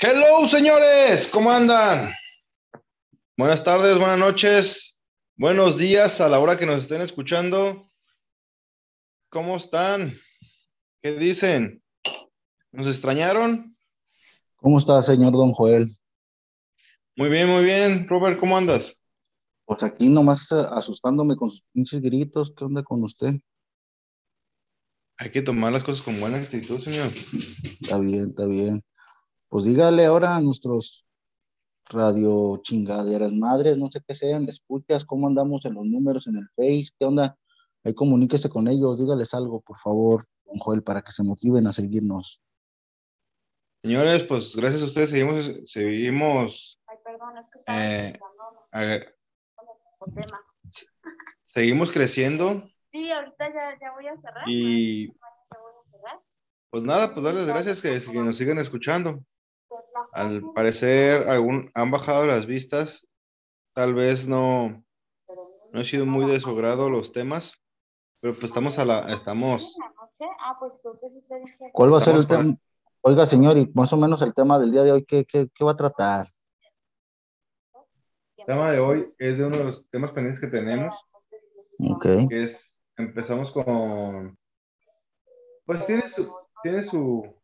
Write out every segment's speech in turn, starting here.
Hello, señores, ¿cómo andan? Buenas tardes, buenas noches, buenos días a la hora que nos estén escuchando. ¿Cómo están? ¿Qué dicen? ¿Nos extrañaron? ¿Cómo está, señor Don Joel? Muy bien, muy bien. Robert, ¿cómo andas? Pues aquí nomás eh, asustándome con sus pinches gritos. ¿Qué onda con usted? Hay que tomar las cosas con buena actitud, señor. Está bien, está bien. Pues dígale ahora a nuestros radio chingaderas madres, no sé qué sean, escuchas, cómo andamos en los números en el Face, qué onda. Ahí comuníquese con ellos, dígales algo, por favor, don Joel, para que se motiven a seguirnos. Señores, pues gracias a ustedes seguimos, seguimos, Ay, perdón, es que estaba Eh, con temas. seguimos creciendo Sí, ahorita ya, ya voy a cerrar. y Ya voy a cerrar. pues nada, pues darles gracias que, que nos sigan escuchando. Al parecer algún, han bajado las vistas, tal vez no, no ha sido muy de su agrado los temas, pero pues estamos a la, estamos. Ah, pues. ¿Cuál va a ser el tema? Oiga, señor, y más o menos el tema del día de hoy, ¿qué, qué, qué va a tratar? el tema de hoy es de uno de los temas pendientes que tenemos, Ok. que es, empezamos con, pues tiene su, tiene su,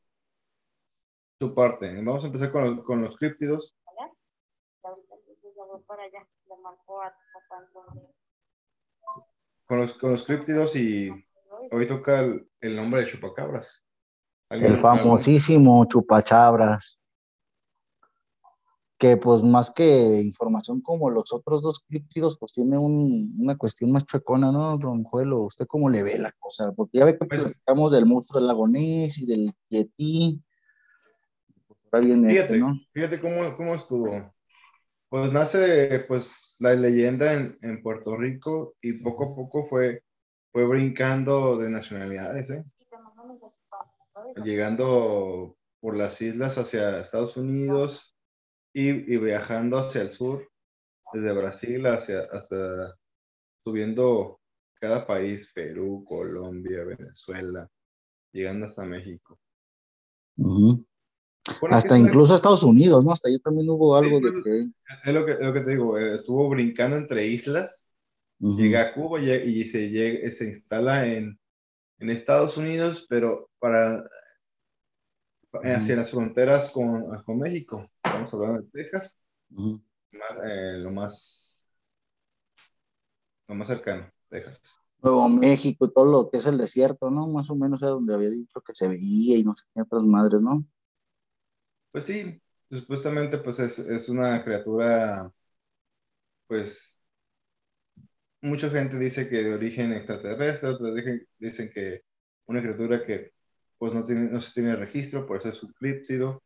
su parte. Vamos a empezar con, los- con los críptidos. Ahorita entonces ya voy para allá. Le marco a tu papá entonces. Con los, con los críptidos y hoy toca el, el nombre de chupacabras. ¿Alguien- El famosísimo chupachabras. Que pues más que información como los otros dos críptidos, pues tiene un- una cuestión más chuecona, ¿no, don Joel? ¿O ¿Usted cómo le ve la cosa? Porque ya ve que Pues- platicamos del monstruo del lago Ness y del Yeti. Fíjate, este, ¿no? fíjate cómo, cómo estuvo. Pues nace pues la leyenda en, en Puerto Rico y poco a poco fue, fue brincando de nacionalidades, ¿eh? Llegando por las islas hacia Estados Unidos y, y viajando hacia el sur, desde Brasil hacia, hasta subiendo cada país, Perú, Colombia, Venezuela, llegando hasta México. Hasta incluso Estados Unidos, ¿no? Hasta allí también hubo algo de que... Es lo que, es lo que te digo, eh, estuvo brincando entre islas, llega a Cuba y, y se, llega- se instala en, en Estados Unidos, pero para hacia las fronteras con, con México. Estamos hablando de Texas, más, eh, lo más lo más cercano, Texas. Nuevo México y todo lo que es el desierto, ¿no? Más o menos era donde había dicho que se veía y no sé qué otras madres, ¿no? Pues sí, supuestamente pues es, es una criatura, pues mucha gente dice que de origen extraterrestre, otros dicen, que una criatura que pues no, tiene, no se tiene registro, por eso es un críptido.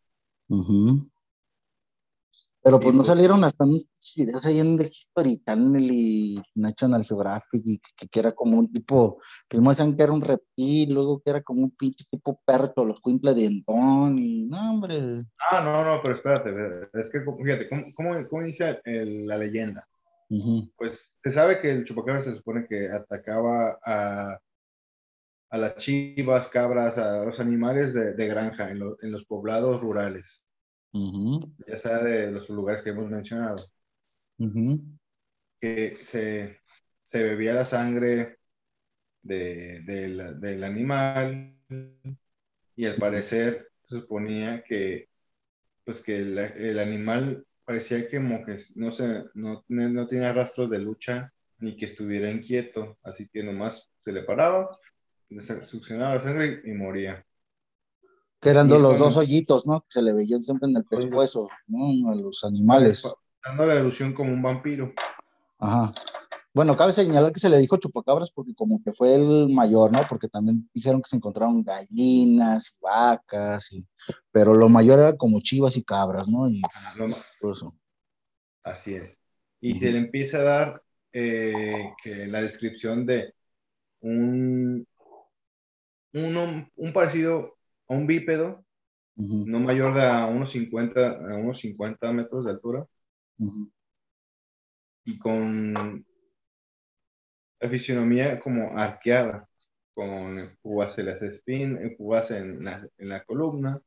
Pero pues no salieron hasta unos videos ahí en el History Channel y National Geographic y que, que era como un tipo, primero decían que era un reptil, luego que era como un pinche tipo perro, los cuimple de Endón y no, hombre. Ah, no, no, pero espérate, es que fíjate, ¿cómo, cómo, cómo inicia el- la leyenda? Ujú. Pues se sabe que el chupacabra se supone que atacaba a, a las chivas, cabras, a los animales de, de granja en, lo- en los poblados rurales, Ya sea de los lugares que hemos mencionado, que se, se bebía la sangre de- del- del animal y al parecer se suponía que, pues que el, el animal parecía que como que no, se, no, no tenía rastros de lucha ni que estuviera inquieto, así que nomás se le paraba, succionaba la sangre y moría. Que eran es los dos hoyitos, ¿no? Que se le veían siempre en el pescuezo, ¿no? A los animales. Dando la ilusión como un vampiro. Ajá. Bueno, cabe señalar que se le dijo chupacabras porque como que fue el mayor, ¿no? Porque también dijeron que se encontraron gallinas y vacas, y... pero lo mayor era como chivas y cabras, ¿no? Y Lo- eso. Así es. Y se le empieza a dar eh, que la descripción de un, uno- un parecido a un bípedo, no mayor de a unos 50, a unos 50 metros de altura, y con la fisionomía como arqueada, con púas en las espin, púas en la, en la columna.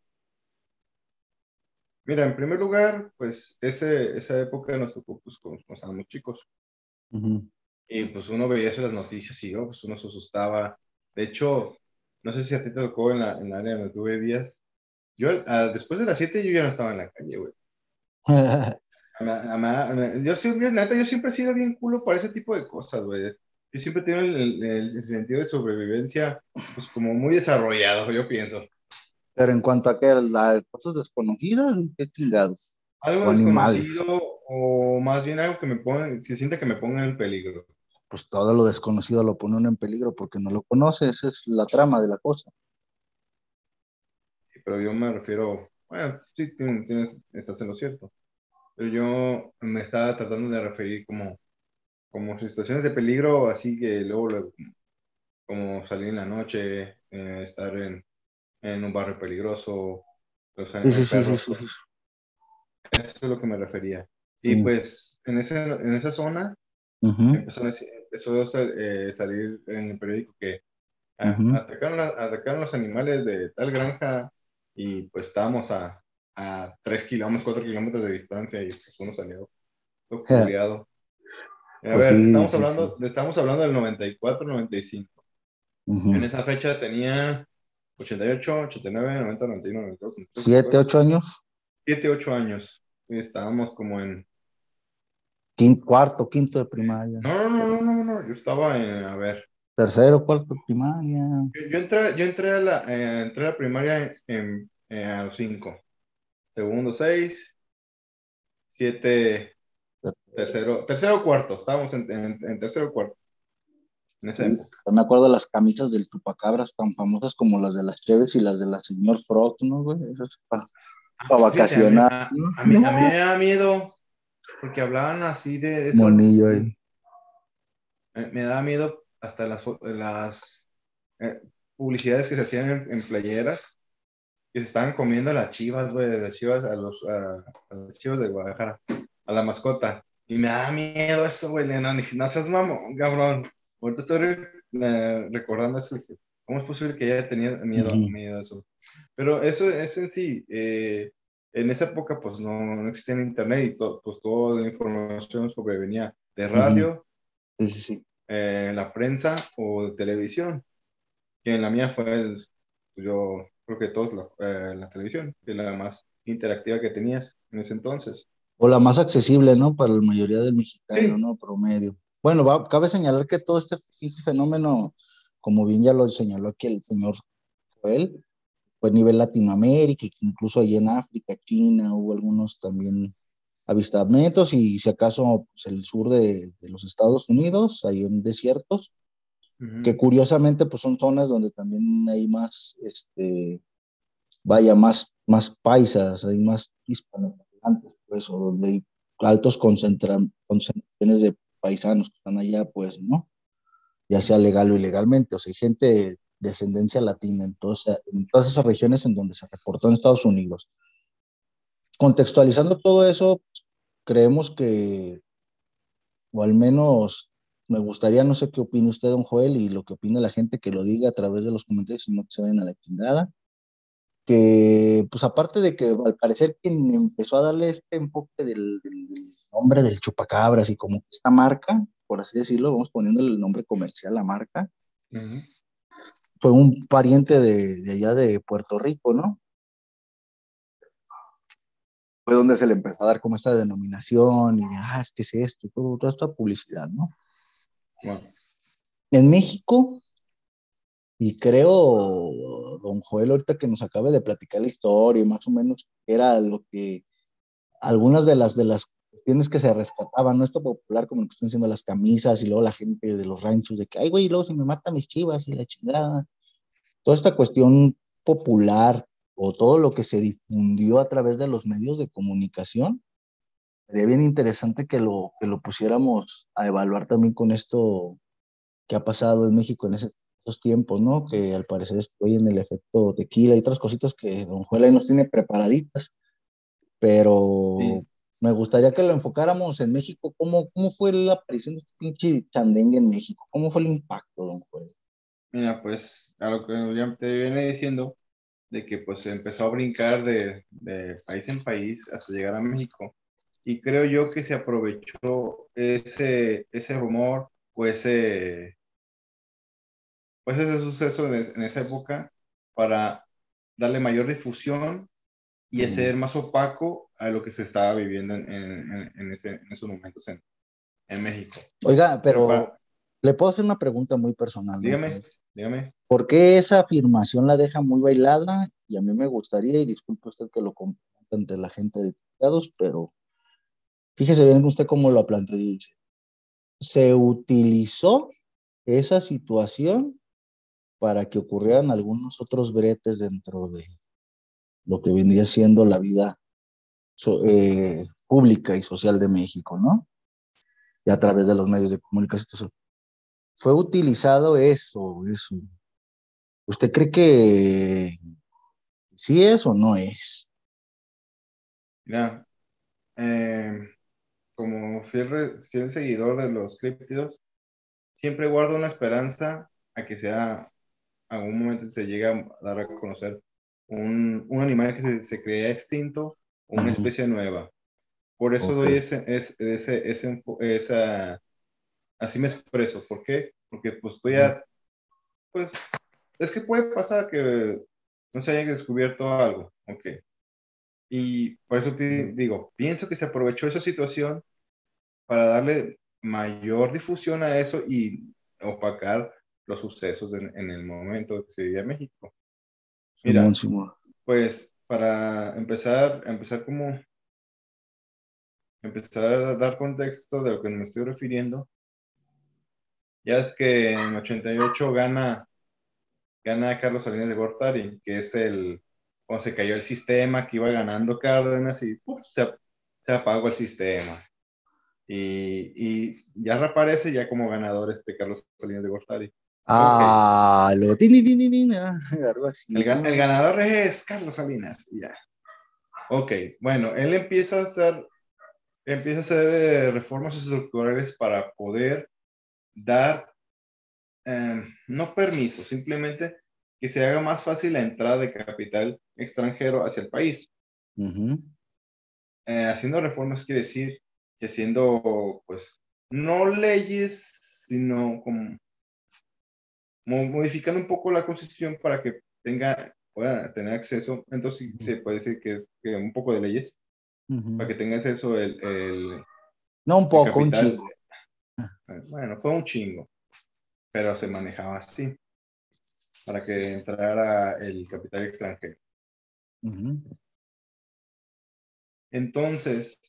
Mira, en primer lugar, pues ese, esa época nos tocó pues cuando estábamos chicos. Y pues uno veía eso en las noticias y oh, pues uno se asustaba. De hecho, no sé si a ti te tocó en la, en la área donde tú vivías. Yo, ah, después de las 7 yo ya no estaba en la calle, güey. Yo siempre, neta, yo siempre he sido bien culo para ese tipo de cosas, güey. Yo siempre tengo el, el- el sentido de sobrevivencia, pues como muy desarrollado, yo pienso. Pero en cuanto a que las cosas desconocidas, qué chingados. Algo O animales. desconocido o más bien algo que me ponga, que sienta que me ponga en peligro. Pues todo lo desconocido lo pone uno en peligro porque no lo conoce, esa es la trama de la cosa. Pero yo me refiero, bueno, sí, tienes, tienes- estás en lo cierto. Pero yo me estaba tratando de referir como, como situaciones de peligro, así que luego, luego, como salir en la noche, eh, estar en, en un barrio peligroso, los Sí, sí, sí, sí, perros, sí, sí. Eso es lo que me refería. Y pues en, ese, en esa zona Ujú. empezó, a, dec- empezó a sal- eh, salir en el periódico que ah, Ujú. atacaron, a- atacaron los animales de tal granja y pues estábamos a, a 3 kilómetros, 4 kilómetros de distancia y pues uno salió culiado. A Pues ver, sí, estamos, sí, hablando, estamos hablando del 94, 95. Ujú. En esa fecha tenía 88, 89, 90, 91, 92, 93, Siete, ocho años, 7, 8 años. Y estábamos como en quinto, cuarto, quinto de primaria, No, no, no, no, no, no, yo estaba en, a ver, tercero, cuarto de primaria. yo, yo entré, yo entré a la, eh, entré a la primaria en, en- a los cinco, segundo seis, siete, tercero, tercero cuarto, estábamos en, en, tercero cuarto, en esa Sí. época. Yo me acuerdo de las camisas del chupacabras tan famosas como las de las Cheves y las de la señor Frog, ¿no, güey? Esas pa- pa' Fíjate, vacacionar, A, ¿no? a mí, a mí me da miedo, porque hablaban así de eso. Monillo ahí. Me, me da miedo hasta las, las eh, publicidades que se hacían en, en playeras, que se estaban comiendo a las chivas, güey, de las chivas, a los a, a las chivas de Guadalajara, a la mascota. Y me da miedo eso, güey, no, dije, no seas mamón, cabrón. Ahorita estoy eh, recordando eso, dije, ¿cómo es posible que ella tenía miedo, Ujú. miedo a eso? Pero eso, eso en sí, eh, en esa época pues no, no existía el internet y to- pues toda la información sobrevenía de radio, Sí, sí, sí. eh, la prensa o de televisión. Que en la mía fue, el- yo creo que todos la, eh, la televisión, que la más interactiva que tenías en ese entonces. O la más accesible, ¿no? Para la mayoría del mexicano, Sí. ¿no? Promedio. Bueno, va- cabe señalar que todo este fenómeno, como bien ya lo señaló aquí el señor Joel, fue a nivel Latinoamérica, incluso allí en África, China, hubo algunos también avistamientos y si acaso pues, el sur de, de los Estados Unidos, ahí en desiertos, Ujú. que curiosamente pues son zonas donde también hay más, este, vaya, más, más paisas, hay más hispanohablantes, pues, o donde hay altos concentra- concentraciones de paisanos que están allá, pues, ¿no? Ya sea legal o ilegalmente, o sea, hay gente descendencia latina en, todas- en todas esas regiones en donde se reportó en Estados Unidos. Contextualizando todo eso, creemos que, o al menos me gustaría, no sé qué opine usted, don Joel, y lo que opina la gente que lo diga a través de los comentarios, si no que se vayan a la chingada, que pues aparte de que al parecer quien empezó a darle este enfoque del, nombre del chupacabras y como esta marca, por así decirlo, vamos poniéndole el nombre comercial a la marca, Ujú. Fue un pariente de, de allá de Puerto Rico, ¿no? Fue donde se le empezó a dar como esta denominación y, ah, es que es esto, todo, toda esta publicidad, ¿no? Bueno, En México, y creo, don Joel, ahorita que nos acabe de platicar la historia, más o menos era lo que algunas de las de las cuestiones que se rescataban, no esto popular como lo que están diciendo las camisas y luego la gente de los ranchos de que, ay, güey, luego se me matan mis chivas y la chingada. Toda esta cuestión popular o todo lo que se difundió a través de los medios de comunicación, sería bien interesante que lo, que lo pusiéramos a evaluar también con esto que ha pasado en México en ese- tiempos, ¿no? Que al parecer estoy en el efecto tequila y otras cositas que Don ahí nos tiene preparaditas, pero Sí. Me gustaría que lo enfocáramos en México. ¿Cómo, cómo fue la aparición de este pinche chandengue en México? ¿Cómo fue el impacto, Don Juan? mira, pues a lo que te viene diciendo, de que pues empezó a brincar de, de país en país hasta llegar a México. Y creo yo que se aprovechó ese, ese rumor o ese, pues ese suceso en, en esa época para darle mayor difusión y hacer más opaco a lo que se estaba viviendo en, en, en, ese, en esos momentos en, en México. Oiga, pero Pa- le puedo hacer una pregunta muy personal. ¿no? dígame, dígame. ¿Por qué esa afirmación la deja muy bailada? Y a mí me gustaría, y disculpe usted que lo comparta ante la gente de diputados, pero fíjese bien usted cómo lo planteó. Dice, se utilizó esa situación para que ocurrieran algunos otros bretes dentro de lo que vendría siendo la vida eh, pública y social de México, ¿no? Y a través de los medios de comunicación. Fue utilizado eso. ¿Usted cree que sí es o no es? Mira, eh, como fiel seguidor de los críptidos, siempre guardo una esperanza a que sea, algún momento se llegue a dar a conocer un, un animal que se, se creía extinto o una especie nueva. Por eso Ok. doy ese, ese, ese, ese esa, así me expreso. ¿Por qué? Porque pues estoy a, pues, es que puede pasar que no se haya descubierto algo, ok. Y por eso digo, pienso que se aprovechó esa situación para darle mayor difusión a eso y opacar los sucesos en, en el momento que se vivía México. Mira, Simón, Simón. pues para empezar, empezar como, empezar a dar contexto de lo que me estoy refiriendo, ya es que en 88 gana, gana Carlos Salinas de Gortari, que es el, cuando se cayó el sistema, que iba ganando Cárdenas y se, se apagó el sistema. Y, y ya reaparece ya como ganador este Carlos Salinas de Gortari. Ah, lo tin, tin, tin, ah, algo así. El, el ganador es Carlos Salinas, ya. Ok, bueno, él empieza a hacer, empieza a hacer eh, reformas estructurales para poder dar, eh, no permiso, simplemente que se haga más fácil la entrada de capital extranjero hacia el país. Eh, haciendo reformas quiere decir que haciendo, pues, no leyes, sino como mo- modificando un poco la constitución para que tenga, pueda tener acceso, entonces sí se puede decir que es que un poco de leyes, para que tenga acceso el, el, No un poco, un chingo. Eh, Bueno, fue un chingo, pero se manejaba así, para que entrara el capital extranjero. Entonces,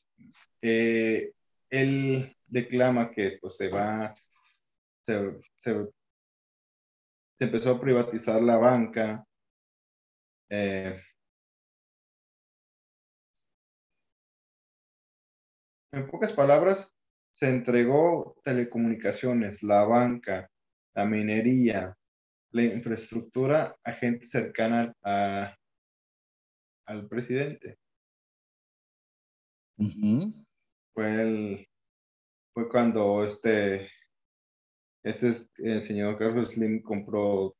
eh, él declama que pues se va, se, se- se empezó a privatizar la banca. eh, en pocas palabras, se entregó telecomunicaciones, la banca, la minería, la infraestructura a gente cercana a- al presidente. Fue el, fue cuando este, este es- el señor Carlos Slim compró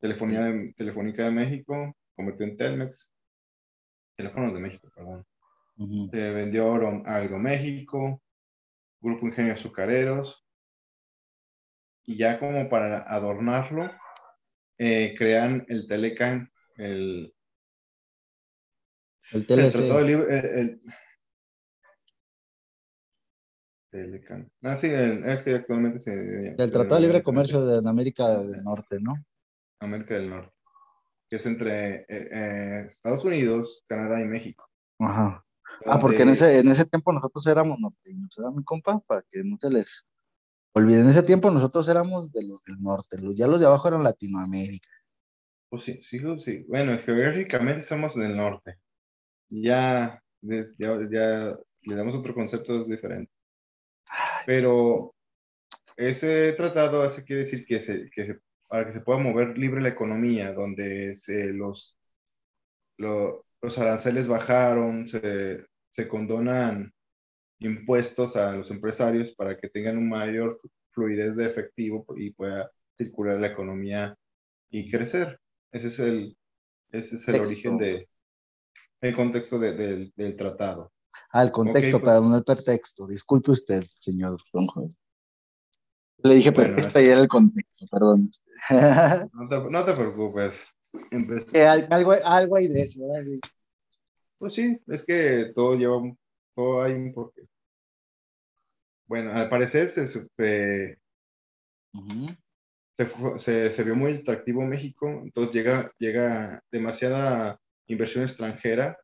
telefonía de- Telefónica de México, convirtió en Telmex, teléfonos de México, perdón. Vendió a Aeroméxico, Grupo Ingenio Azucareros, y ya como para adornarlo, eh, crean el Telecan, el, El el TLC. Tratado de Libre, el, el- Ah, sí, el- es que actualmente se... El se Tratado de Libre Comercio de América del Norte, ¿no? América del Norte, que es entre eh, eh, Estados Unidos, Canadá y México. Ajá. Ah, porque en ese, en ese tiempo nosotros éramos norteños, ¿verdad, mi compa? Para que no se les olvide. En ese tiempo nosotros éramos de los del norte, los, ya los de abajo eran Latinoamérica. Pues sí, sí, sí. Bueno, geográficamente somos del norte. Ya, ya, ya le damos otro concepto diferente. Pero ese tratado hace quiere decir que, se, que se- para que se pueda mover libre la economía, donde se, los, lo- los aranceles bajaron, se, se condonan impuestos a los empresarios para que tengan un mayor fluidez de efectivo y pueda circular la economía y crecer. Ese es el, Ese es el Texto. origen de, el contexto de- del- del tratado. Ah, el contexto, Ok, pues. pero no el pretexto. Disculpe usted, señor Don Joel. Le dije Bueno, pretexto es- y era el contexto, perdón. No te, no te preocupes. Al- algo, algo hay de eso, ¿verdad? Pues sí, es que todo lleva, un- todo hay un porqué. Bueno, al parecer se, supe- se, se, se vio muy atractivo México, entonces llega, llega demasiada inversión extranjera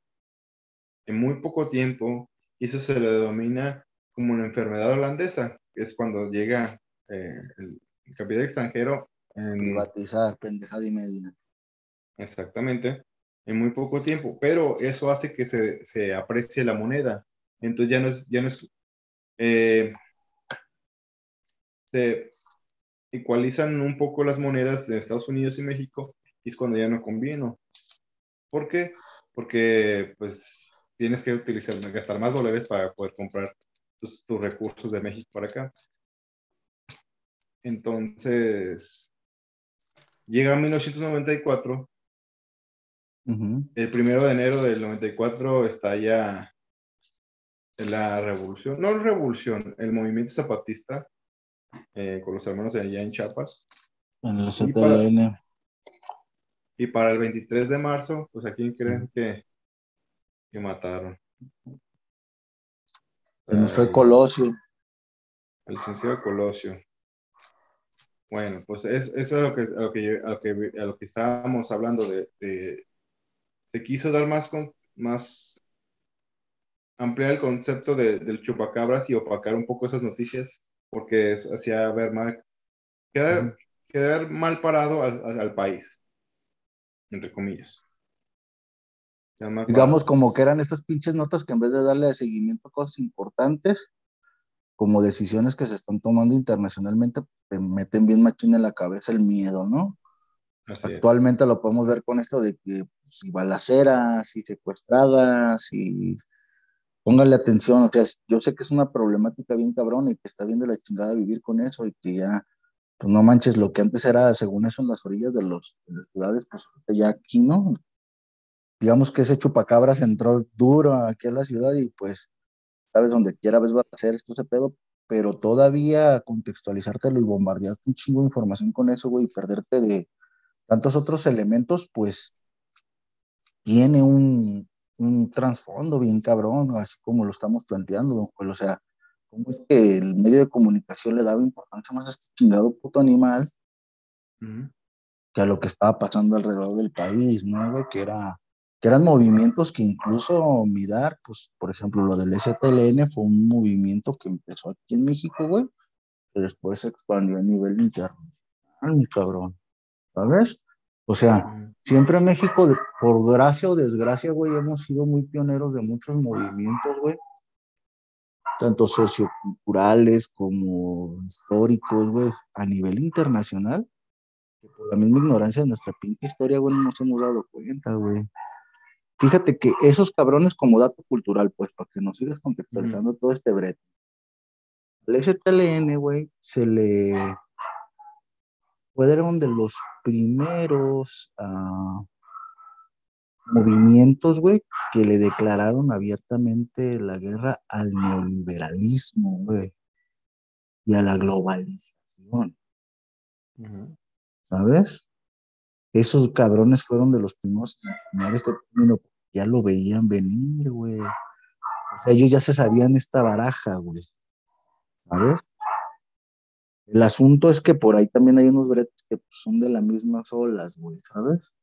en muy poco tiempo, y eso se le denomina como una enfermedad holandesa, que es cuando llega eh, el, capital extranjero en, Privatizar, pendejada y media. Exactamente, en muy poco tiempo, pero eso hace que se, se aprecie la moneda. Entonces ya no es, ya no es, eh, se ecualizan un poco las monedas de Estados Unidos y México y es cuando ya no conviene. ¿Por qué? Porque pues tienes que utilizar, gastar más dólares para poder comprar tus, tus recursos de México para acá. Entonces, llega 1994 Ujú. el primero de enero del 94 estalla la revolución, no revolución, el movimiento zapatista eh, con los hermanos de allá en Chiapas. En el Y para-. Y para el 23 de marzo, pues a quién creen que, que mataron. Se nos fue Colosio. al licenciado Colosio. Bueno, pues es, eso es lo que, a lo que, a lo que, lo que estábamos hablando de, de- se quiso dar más, con, más ampliar el concepto de- del chupacabras y opacar un poco esas noticias porque eso hacía ver mal, quedar, quedar mal parado al, al- al país, entre comillas. Mal Digamos como que eran estas pinches notas que en vez de darle seguimiento a cosas importantes, como decisiones que se están tomando internacionalmente, te meten bien machín en la cabeza el miedo, ¿no? Así es. Actualmente lo podemos ver con esto de que si balaceras, y secuestradas, y póngale atención, o sea, yo sé que es una problemática bien cabrón y que está bien de la chingada vivir con eso y que ya, pues no manches, lo que antes era, según eso, en las orillas de, los, de las ciudades, pues ya aquí, ¿no? Digamos que ese chupacabras entró duro aquí a la ciudad y pues, sabes, donde quiera ves va a hacer esto ese pedo, pero todavía contextualizártelo y bombardearte un chingo de información con eso, güey, y perderte de tantos otros elementos, pues tiene un, un trasfondo bien cabrón, así como lo estamos planteando, don Joel. O sea, ¿cómo es que el medio de comunicación le daba importancia más a este chingado puto animal que a lo que estaba pasando alrededor del país, ¿no, güey? Que, era, que eran movimientos que incluso Midar, pues, por ejemplo, lo del STLN fue un movimiento que empezó aquí en México, güey, que después se expandió a nivel internacional, mi cabrón, ¿sabes? O sea. Siempre en México, por gracia o desgracia, güey, hemos sido muy pioneros de muchos movimientos, güey. Tanto socioculturales como históricos, güey, a nivel internacional. Que por la misma ignorancia de nuestra pinche historia, güey, no nos hemos dado cuenta, güey. Fíjate que esos cabrones, como dato cultural, pues, para que nos sigas contextualizando todo este brete. Al STLN, güey, se le fueron de los primeros ah, movimientos, güey, que le declararon abiertamente la guerra al neoliberalismo, güey, y a la globalización. ¿sabes? Esos cabrones fueron de los primeros en este término, ya lo veían venir, güey. O sea, ellos ya se sabían esta baraja, güey, ¿sabes? El asunto es que por ahí también hay unos bretes que pues, son de las mismas olas, güey, ¿sabes?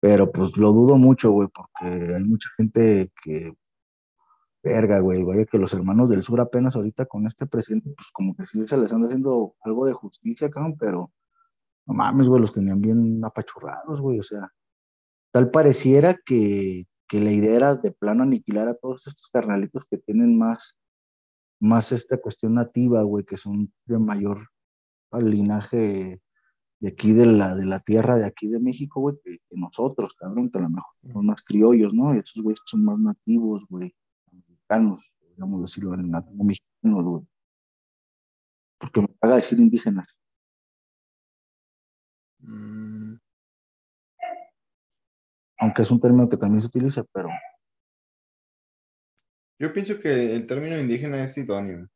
Pero pues lo dudo mucho, güey, porque hay mucha gente que, verga, güey, vaya que los hermanos del sur apenas ahorita con este presidente, pues como que sí se les anda haciendo algo de justicia, cabrón, pero no mames, güey, los tenían bien apachurrados, güey, o sea, tal pareciera que, que la idea era de plano aniquilar a todos estos carnalitos que tienen más, más esta cuestión nativa, güey, que son de mayor linaje de aquí de la, de la tierra de aquí de México, güey, que, que nosotros, cabrón, que a lo mejor son más criollos, ¿no? Y esos güeyes son más nativos, güey, mexicanos, podríamos decirlo, nativos mexicanos, güey. Porque me paga decir indígenas. Mm. Aunque es un término que también se utiliza, pero Yo pienso que el término indígena es idóneo.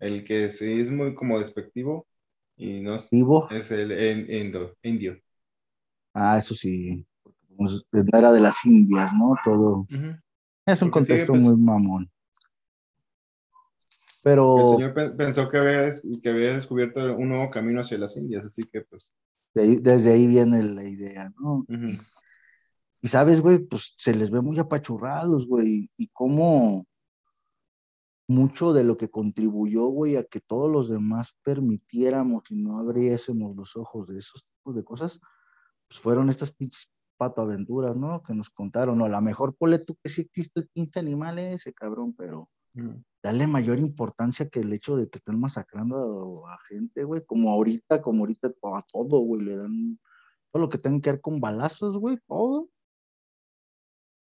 El que sí es muy como despectivo y no es, es el indo- indio. ah, eso sí, pues, era de las Indias, ¿no? Todo es un Porque contexto muy mamón. El Pero señor pe- pensó que había, que había descubierto un nuevo camino hacia las Indias, así que pues. de ahí- desde ahí viene la idea, ¿no? ujú. Y sabes, güey, pues se les ve muy apachurrados, güey, y cómo mucho de lo que contribuyó, güey, a que todos los demás permitiéramos y no abriésemos los ojos de esos tipos de cosas, pues fueron estas pinches patoaventuras, ¿no? Que nos contaron, ¿no? A lo mejor ponle tú que sí existe el pinche animal ese, cabrón, pero Ujú. darle mayor importancia que el hecho de que estén masacrando a, a gente, güey, como ahorita, como ahorita a todo, güey, le dan todo lo que tenga que ver con balazos, güey, todo.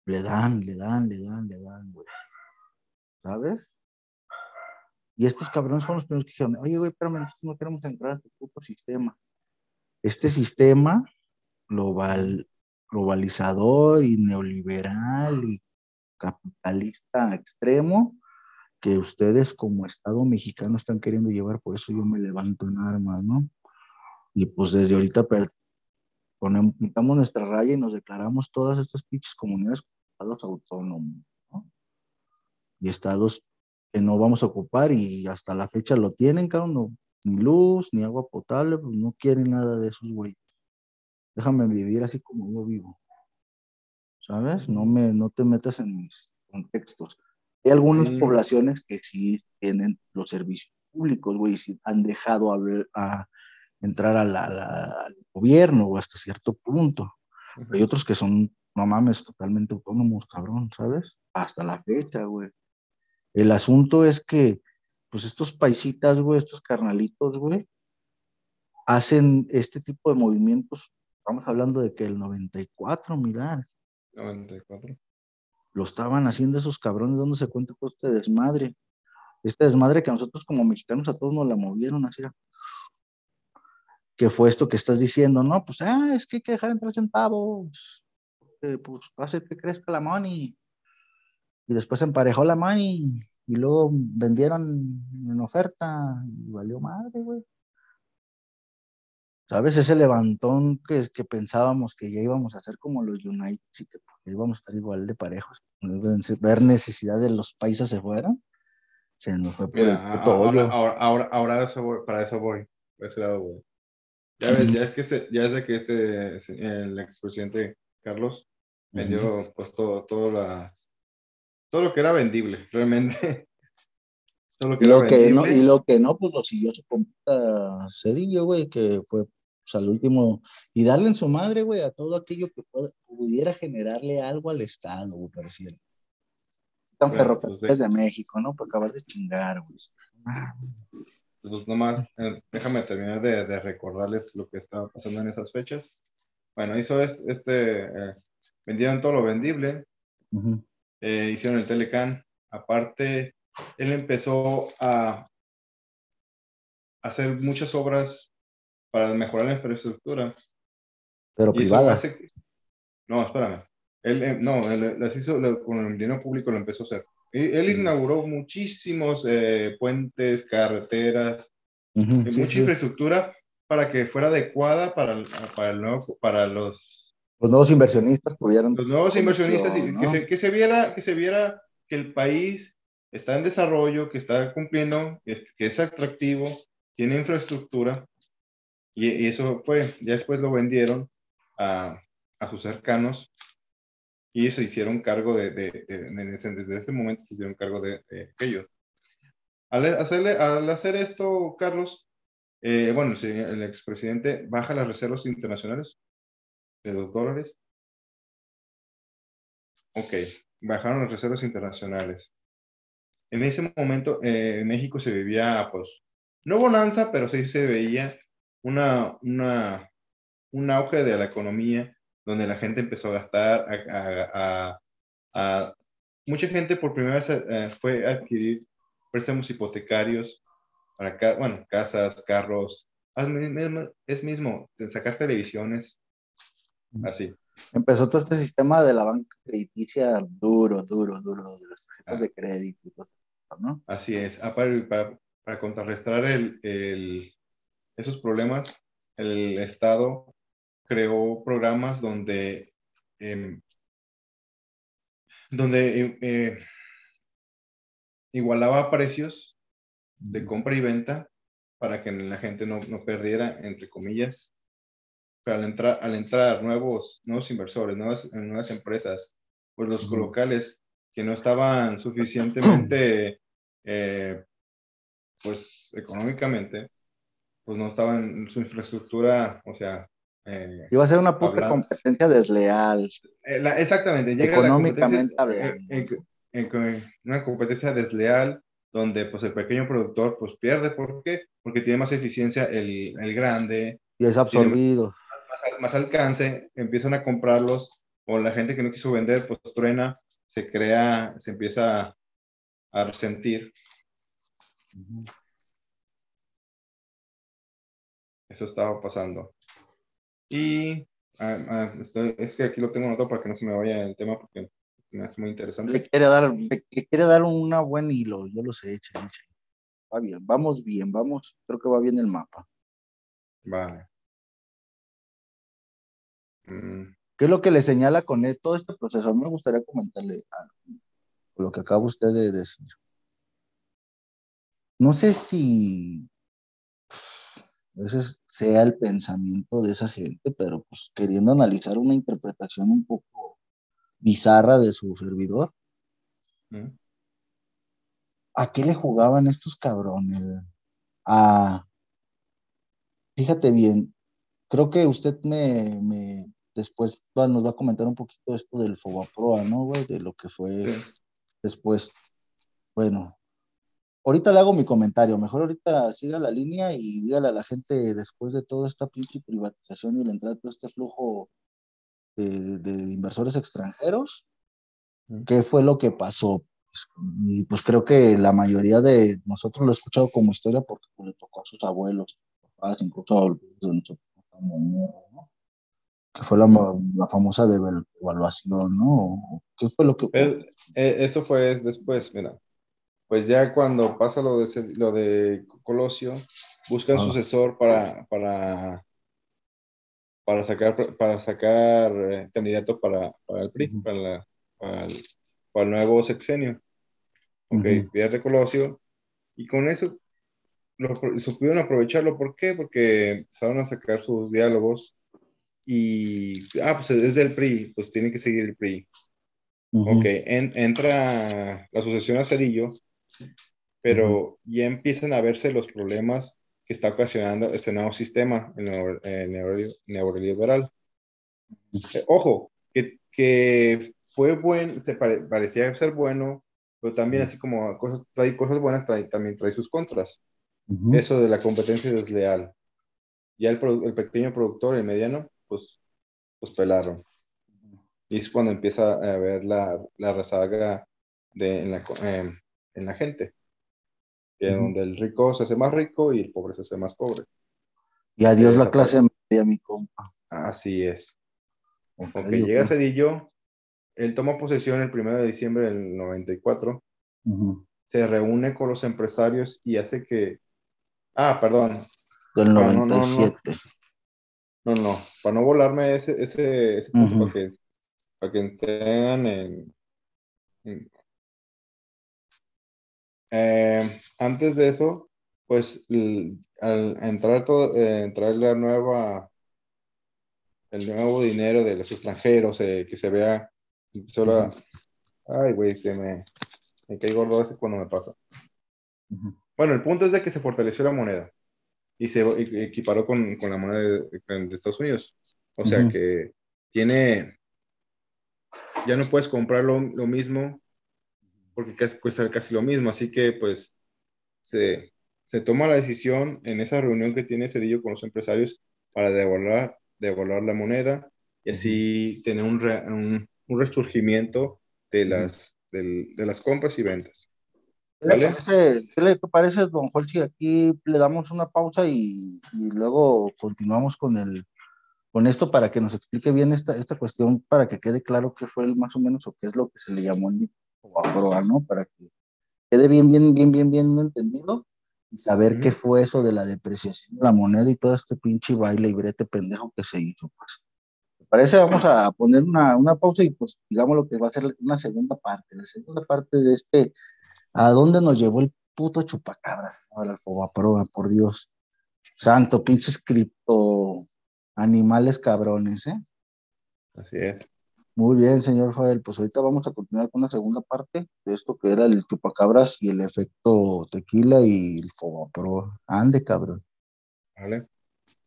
Le dan, le dan, le dan, le dan, güey. ¿Sabes? Y estos cabrones fueron los primeros que dijeron, oye, güey, espérame, nosotros no queremos entrar a tu puto sistema. Este sistema global, globalizador y neoliberal y capitalista extremo que ustedes como Estado mexicano están queriendo llevar, por eso yo me levanto en armas, ¿no? Y pues desde ahorita ponemos, quitamos nuestra raya y nos declaramos todas estas pinches comunidades estados autónomos, ¿no? Y estados que no vamos a ocupar y hasta la fecha lo tienen, cabrón, no- ni luz, ni agua potable, pues no quieren nada de esos güeyes. Déjame vivir así como yo vivo. ¿Sabes? No me, no te metas en mis contextos. Hay algunas Sí. poblaciones que sí tienen los servicios públicos, güey, y sí han dejado a, a entrar a la- la- al gobierno o hasta cierto punto. Hay otros que son, no mames, totalmente autónomos, cabrón, ¿sabes? Hasta la fecha, güey. El asunto es que, pues estos paisitas, güey, estos carnalitos, güey, hacen este tipo de movimientos. Estamos hablando de que el 94, mira, 94. lo estaban haciendo esos cabrones dándose cuenta de todo este desmadre. Este desmadre que a nosotros como mexicanos a todos nos la movieron así. Que fue esto que estás diciendo, no, pues, ah, es que hay que dejar entrar centavos. eh, pues hace que crezca la money. Y después emparejó la money y luego vendieron en oferta y valió madre, güey. ¿Sabes? Ese levantón que, que pensábamos que ya íbamos a hacer como los United y que íbamos a estar igual de parejos, ver necesidad de los países se fueran, se nos fue por Mira, el puto ahora, ahora, para eso voy. Por ese lado voy. Ya ves, ya es que este, ya es de que este, el expresidente Carlos vendió pues todo, todo la, todo lo que era vendible, realmente. Todo lo que Y lo que, no, y lo que no, pues lo siguió su computa Cedillo, güey, que fue pues, al último. Y darle en su madre, güey, a todo aquello que pudiera generarle algo al Estado, güey, pareciera. Tan Bueno, ferrocarriles pues, de México, ¿no? Por acabar de chingar, güey. Pues nomás, eh, déjame terminar de, de recordarles lo que estaba pasando en esas fechas. Bueno, hizo es- este, eh, vendieron todo lo vendible, eh, hicieron el Telecan. Aparte, él empezó a hacer muchas obras para mejorar la infraestructura. Pero privadas. que- No, espérame. Él, eh, no, él las hizo lo- con el dinero público, lo empezó a hacer. Él inauguró muchísimos eh, puentes, carreteras, y sí, mucha sí. infraestructura para que fuera adecuada para, para, el nuevo- para los, Los nuevos inversionistas pudieran. los nuevos inversionistas y conexión, que, ¿no? se, que, se viera, que se viera que el país está en desarrollo, que está cumpliendo, que es, que es atractivo, tiene infraestructura y, y eso fue, ya después lo vendieron a, a sus cercanos y ellos se hicieron cargo de, de, de- de- desde, ese momento se hicieron cargo de, aquello. Al, hacerle, al hacer esto, Carlos, eh, bueno, sí, el expresidente baja las reservas internacionales de dos dólares. Ok, bajaron las reservas internacionales. En ese momento, eh, en México se vivía, pues, no bonanza, pero sí se veía una, una, un auge de la economía donde la gente empezó a gastar, a, a- a- a- mucha gente por primera vez eh, fue a adquirir préstamos hipotecarios para, ca- bueno, casas, carros, es mismo, sacar televisiones, así. empezó todo este sistema de la banca crediticia duro, duro, duro, de las tarjetas Ah. de crédito, y todo esto, ¿no? Así es. Ah, para, para- para contrarrestar el- el- esos problemas, el Estado creó programas donde, em, donde eh, igualaba precios de compra y venta para que la gente no, no perdiera, entre comillas. Pero al entrar, al entrar nuevos, nuevos inversores, nuevas, nuevas empresas, pues los locales que no estaban suficientemente, eh, pues económicamente, pues no estaban en su infraestructura, o sea, eh, Iba a ser una puta Hablando- competencia desleal. eh, la- exactamente, llega la Económicamente competencia, hablando. eh, en- en- en una competencia desleal donde pues el pequeño productor pues pierde, ¿por qué? Porque tiene más eficiencia el, el grande, Y es absorbido. más alcance, empiezan a comprarlos o la gente que no quiso vender pues truena, se crea, se empieza a resentir. Eso estaba pasando. Y ah, ah, estoy- es que aquí lo tengo anotado para que no se me vaya el tema porque me hace muy interesante. Le quiere dar, le le quiere dar un buen hilo, yo lo sé, eche. Va bien, vamos bien, vamos, creo que va bien el mapa. Vale. Mm, ¿Qué es lo que le señala con todo este proceso? A mí me gustaría comentarle algo, lo que acaba usted de decir. No sé si ese es- sea el pensamiento de esa gente, pero pues queriendo analizar una interpretación un poco bizarra de su servidor, mm, ¿a qué le jugaban estos cabrones? A, fíjate bien, creo que usted me, me después nos va a comentar un poquito esto del Fobaproa, ¿no, güey? De lo que fue sí. después. Bueno, ahorita le hago mi comentario, mejor ahorita siga la línea y dígale a la gente después de toda esta pinche privatización y la entrada de todo este flujo de, de inversores extranjeros. ¿qué fue lo que pasó? Pues, y pues creo que la mayoría de nosotros lo he escuchado como historia porque pues, le tocó a sus abuelos, papás, incluso a los de nosotros, ¿no? Que fue la, la famosa deval- devaluación, ¿no? ¿Qué fue lo que eh, eso fue después, mira. Pues ya cuando pasa lo de, lo de Colosio, buscan Ah. sucesor para, para, para sacar, para sacar eh, candidato para, para el PRI, para, la- para el, para el nuevo sexenio. Ok, Ujú. pierde Colosio. Y con eso lo, supieron aprovecharlo. ¿Por qué? Porque empezaron a sacar sus diálogos y, ah, pues es del PRI, pues tiene que seguir el PRI. Ujú. Ok, en- entra la asociación a Cedillo, pero ya empiezan a verse los problemas que está ocasionando este nuevo sistema, el, el neoliberal. Eh, ojo, que, que fue buen, se pare- parecía ser bueno, pero también así como cosas, trae cosas buenas, trae, también trae sus contras. Eso de la competencia desleal. Ya el, pequeño productor, el mediano, pues, pues pelaron. Y es cuando empieza a ver la, la rezaga de, en, la, em, en la gente. Que Ujú. donde el rico se hace más rico y el pobre se hace más pobre. Y adiós Eh, la clase media, mi compa. Así es. Ok, Ok, ok. llega Cedillo, él toma posesión el 1 de diciembre del 94, Ujú. se reúne con los empresarios y hace que... Ah, perdón, Del no, no, no. 97. no, no, para no volarme ese, ese, ese punto, para que, para que tengan en- en- Eh, antes de eso, pues al entrar todo, eh, entrar la nueva, el nuevo dinero de los extranjeros, eh, que se vea, solo, ay, güey, se me, me cae gordo ese cuando me pasa. Ujú. Bueno, el punto es de que se fortaleció la moneda y se e- equiparó con, con la moneda de, de Estados Unidos. O sea Ujú. que tiene, ya no puedes comprar lo, lo mismo porque casi- cuesta casi lo mismo. Así que pues se, se toma la decisión en esa reunión que tiene Cedillo con los empresarios para devaluar, devaluar la moneda y así tener un, re- un, un resurgimiento de las, del- de las compras y ventas. ¿Qué le ¿Vale? parece, qué le parece, don si aquí le damos una pausa y, y luego continuamos con el, con esto para que nos explique bien esta, esta cuestión, para que quede claro qué fue el, más o menos o qué es lo que se le llamó el proa, ¿no? Para que quede bien, bien, bien, bien, bien entendido y saber qué fue eso de la depreciación de la moneda y todo este pinche baile y brete pendejo que se hizo, pues. ¿Te parece? Vamos a poner una, una pausa y pues digamos lo que va a ser una segunda parte, la segunda parte de este, ¿a dónde nos llevó el puto chupacabras? A la proa, por Dios. Santo, pinches cripto animales cabrones, ¿eh? Así es. Muy bien, señor Joel. Pues ahorita vamos a continuar con la segunda parte de esto que era el chupacabras y el efecto tequila y el Pro. Ande, cabrón. Vale.